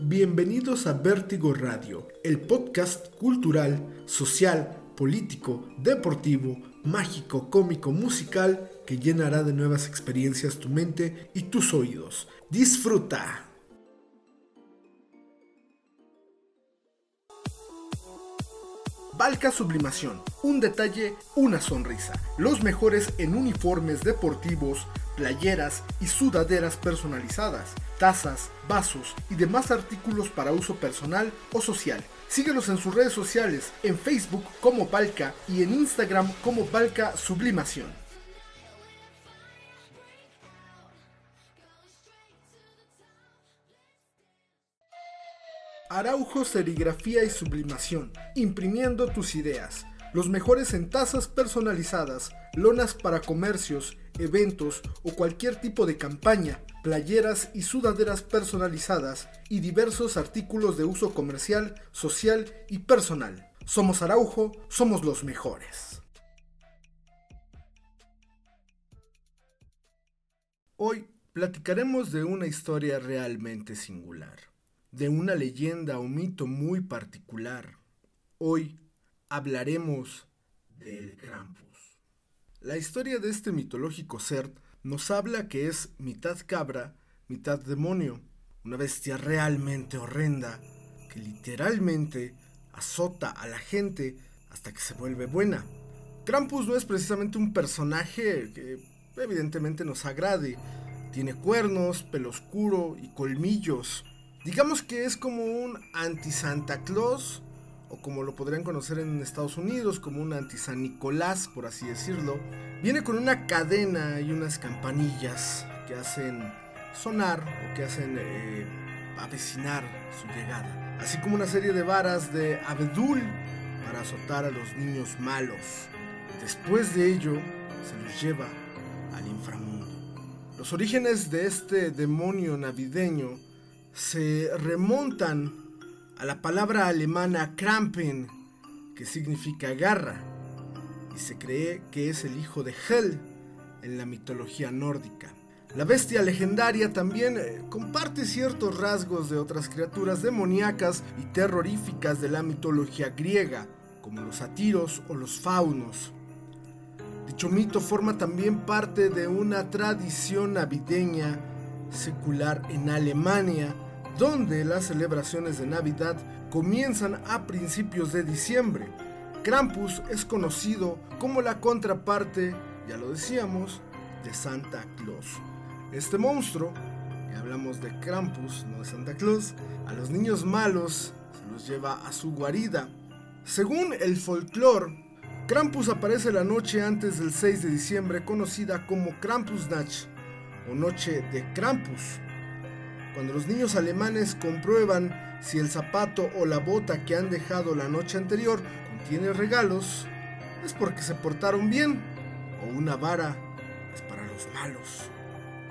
Bienvenidos a Vértigo Radio, el podcast cultural, social, político, deportivo, mágico, cómico, musical que llenará de nuevas experiencias tu mente y tus oídos. Disfruta. Balca Sublimación. Un detalle, una sonrisa. Los mejores en uniformes deportivos, playeras y sudaderas personalizadas, tazas, vasos y demás artículos para uso personal o social. Síguelos en sus redes sociales, en Facebook como Balca y en Instagram como Balca Sublimación. Araujo Serigrafía y Sublimación, imprimiendo tus ideas. Los mejores en tazas personalizadas, lonas para comercios, eventos o cualquier tipo de campaña, playeras y sudaderas personalizadas y diversos artículos de uso comercial, social y personal. Somos Araujo, somos los mejores. Hoy platicaremos de una historia realmente singular de una leyenda o mito muy particular. Hoy hablaremos del Krampus. La historia de este mitológico ser nos habla que es mitad cabra, mitad demonio, una bestia realmente horrenda que literalmente azota a la gente hasta que se vuelve buena. Krampus no es precisamente un personaje que evidentemente nos agrade. Tiene cuernos, pelo oscuro y colmillos. Digamos que es como un anti-Santa Claus, o como lo podrían conocer en Estados Unidos, como un anti-San Nicolás, por así decirlo. Viene con una cadena y unas campanillas que hacen sonar o que hacen eh, avecinar su llegada. Así como una serie de varas de abedul para azotar a los niños malos. Después de ello, se los lleva al inframundo. Los orígenes de este demonio navideño se remontan a la palabra alemana Krampen, que significa garra, y se cree que es el hijo de Hel en la mitología nórdica. La bestia legendaria también eh, comparte ciertos rasgos de otras criaturas demoníacas y terroríficas de la mitología griega, como los satiros o los faunos. Dicho mito forma también parte de una tradición navideña secular en Alemania, donde las celebraciones de Navidad comienzan a principios de diciembre. Krampus es conocido como la contraparte, ya lo decíamos, de Santa Claus. Este monstruo, y hablamos de Krampus, no de Santa Claus, a los niños malos se los lleva a su guarida. Según el folclore, Krampus aparece la noche antes del 6 de diciembre conocida como Krampusnacht o Noche de Krampus cuando los niños alemanes comprueban si el zapato o la bota que han dejado la noche anterior contiene regalos, es porque se portaron bien, o una vara es para los malos.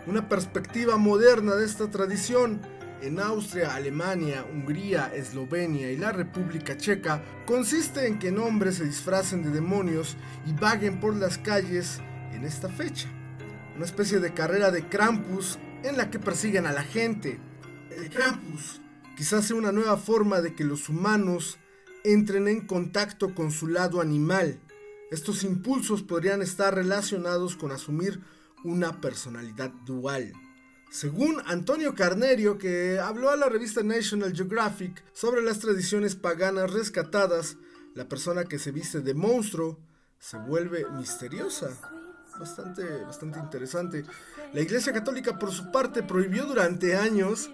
Una perspectiva moderna de esta tradición en Austria, Alemania, Hungría, Eslovenia y la República Checa consiste en que hombres se disfracen de demonios y vaguen por las calles en esta fecha. Una especie de carrera de Krampus en la que persiguen a la gente. El Krampus quizás sea una nueva forma de que los humanos entren en contacto con su lado animal. Estos impulsos podrían estar relacionados con asumir una personalidad dual. Según Antonio Carnerio, que habló a la revista National Geographic sobre las tradiciones paganas rescatadas, la persona que se viste de monstruo se vuelve misteriosa bastante, bastante interesante. La Iglesia Católica, por su parte, prohibió durante años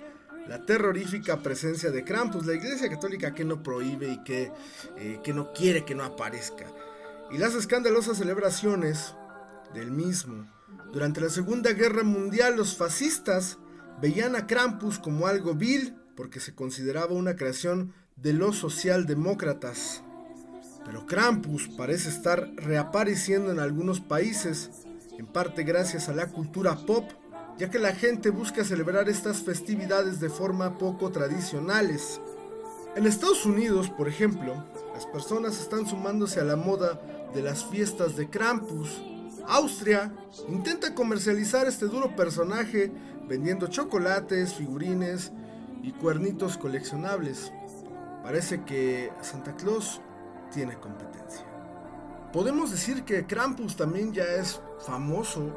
la terrorífica presencia de Krampus. La Iglesia Católica que no prohíbe y que, eh, que no quiere que no aparezca. Y las escandalosas celebraciones del mismo. Durante la Segunda Guerra Mundial, los fascistas veían a Krampus como algo vil porque se consideraba una creación de los socialdemócratas. Pero Krampus parece estar reapareciendo en algunos países, en parte gracias a la cultura pop, ya que la gente busca celebrar estas festividades de forma poco tradicionales. En Estados Unidos, por ejemplo, las personas están sumándose a la moda de las fiestas de Krampus. Austria intenta comercializar este duro personaje vendiendo chocolates, figurines y cuernitos coleccionables. Parece que Santa Claus tiene competencia. Podemos decir que Krampus también ya es famoso,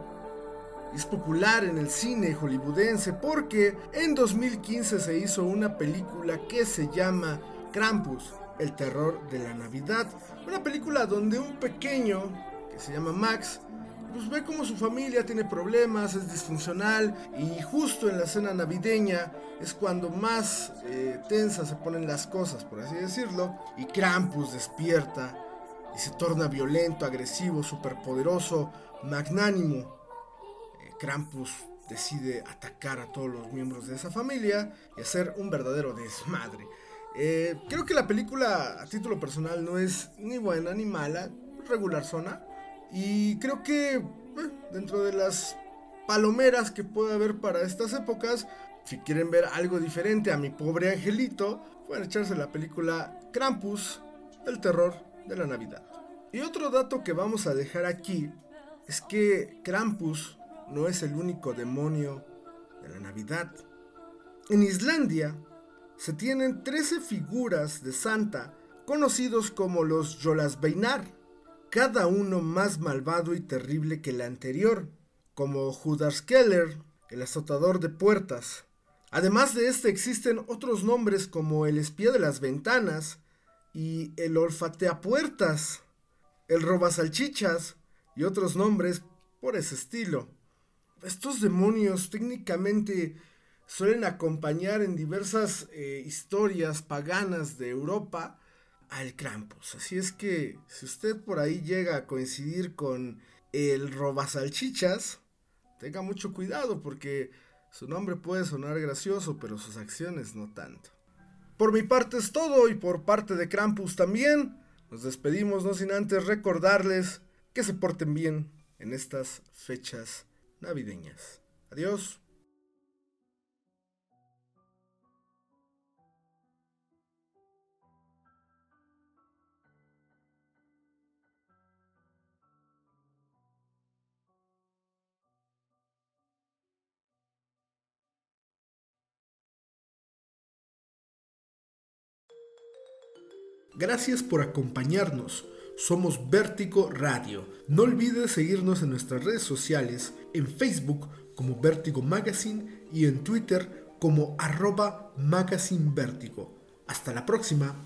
es popular en el cine hollywoodense porque en 2015 se hizo una película que se llama Krampus, el terror de la Navidad. Una película donde un pequeño que se llama Max pues ve como su familia tiene problemas, es disfuncional y justo en la cena navideña es cuando más eh, tensas se ponen las cosas, por así decirlo, y Krampus despierta y se torna violento, agresivo, superpoderoso, magnánimo. Eh, Krampus decide atacar a todos los miembros de esa familia y hacer un verdadero desmadre. Eh, creo que la película a título personal no es ni buena ni mala, regular zona. Y creo que dentro de las palomeras que puede haber para estas épocas, si quieren ver algo diferente a mi pobre angelito, pueden echarse la película Krampus, el terror de la Navidad. Y otro dato que vamos a dejar aquí es que Krampus no es el único demonio de la Navidad. En Islandia se tienen 13 figuras de Santa conocidos como los Jolasbeinar cada uno más malvado y terrible que el anterior, como Judas Keller, el azotador de puertas. Además de este existen otros nombres como el espía de las ventanas y el olfateapuertas, el robasalchichas y otros nombres por ese estilo. Estos demonios técnicamente suelen acompañar en diversas eh, historias paganas de Europa al Krampus. Así es que si usted por ahí llega a coincidir con el robasalchichas, tenga mucho cuidado porque su nombre puede sonar gracioso, pero sus acciones no tanto. Por mi parte es todo y por parte de Krampus también. Nos despedimos no sin antes recordarles que se porten bien en estas fechas navideñas. Adiós. Gracias por acompañarnos. Somos Vértigo Radio. No olvides seguirnos en nuestras redes sociales, en Facebook como Vértigo Magazine y en Twitter como arroba Magazine Vértigo. Hasta la próxima.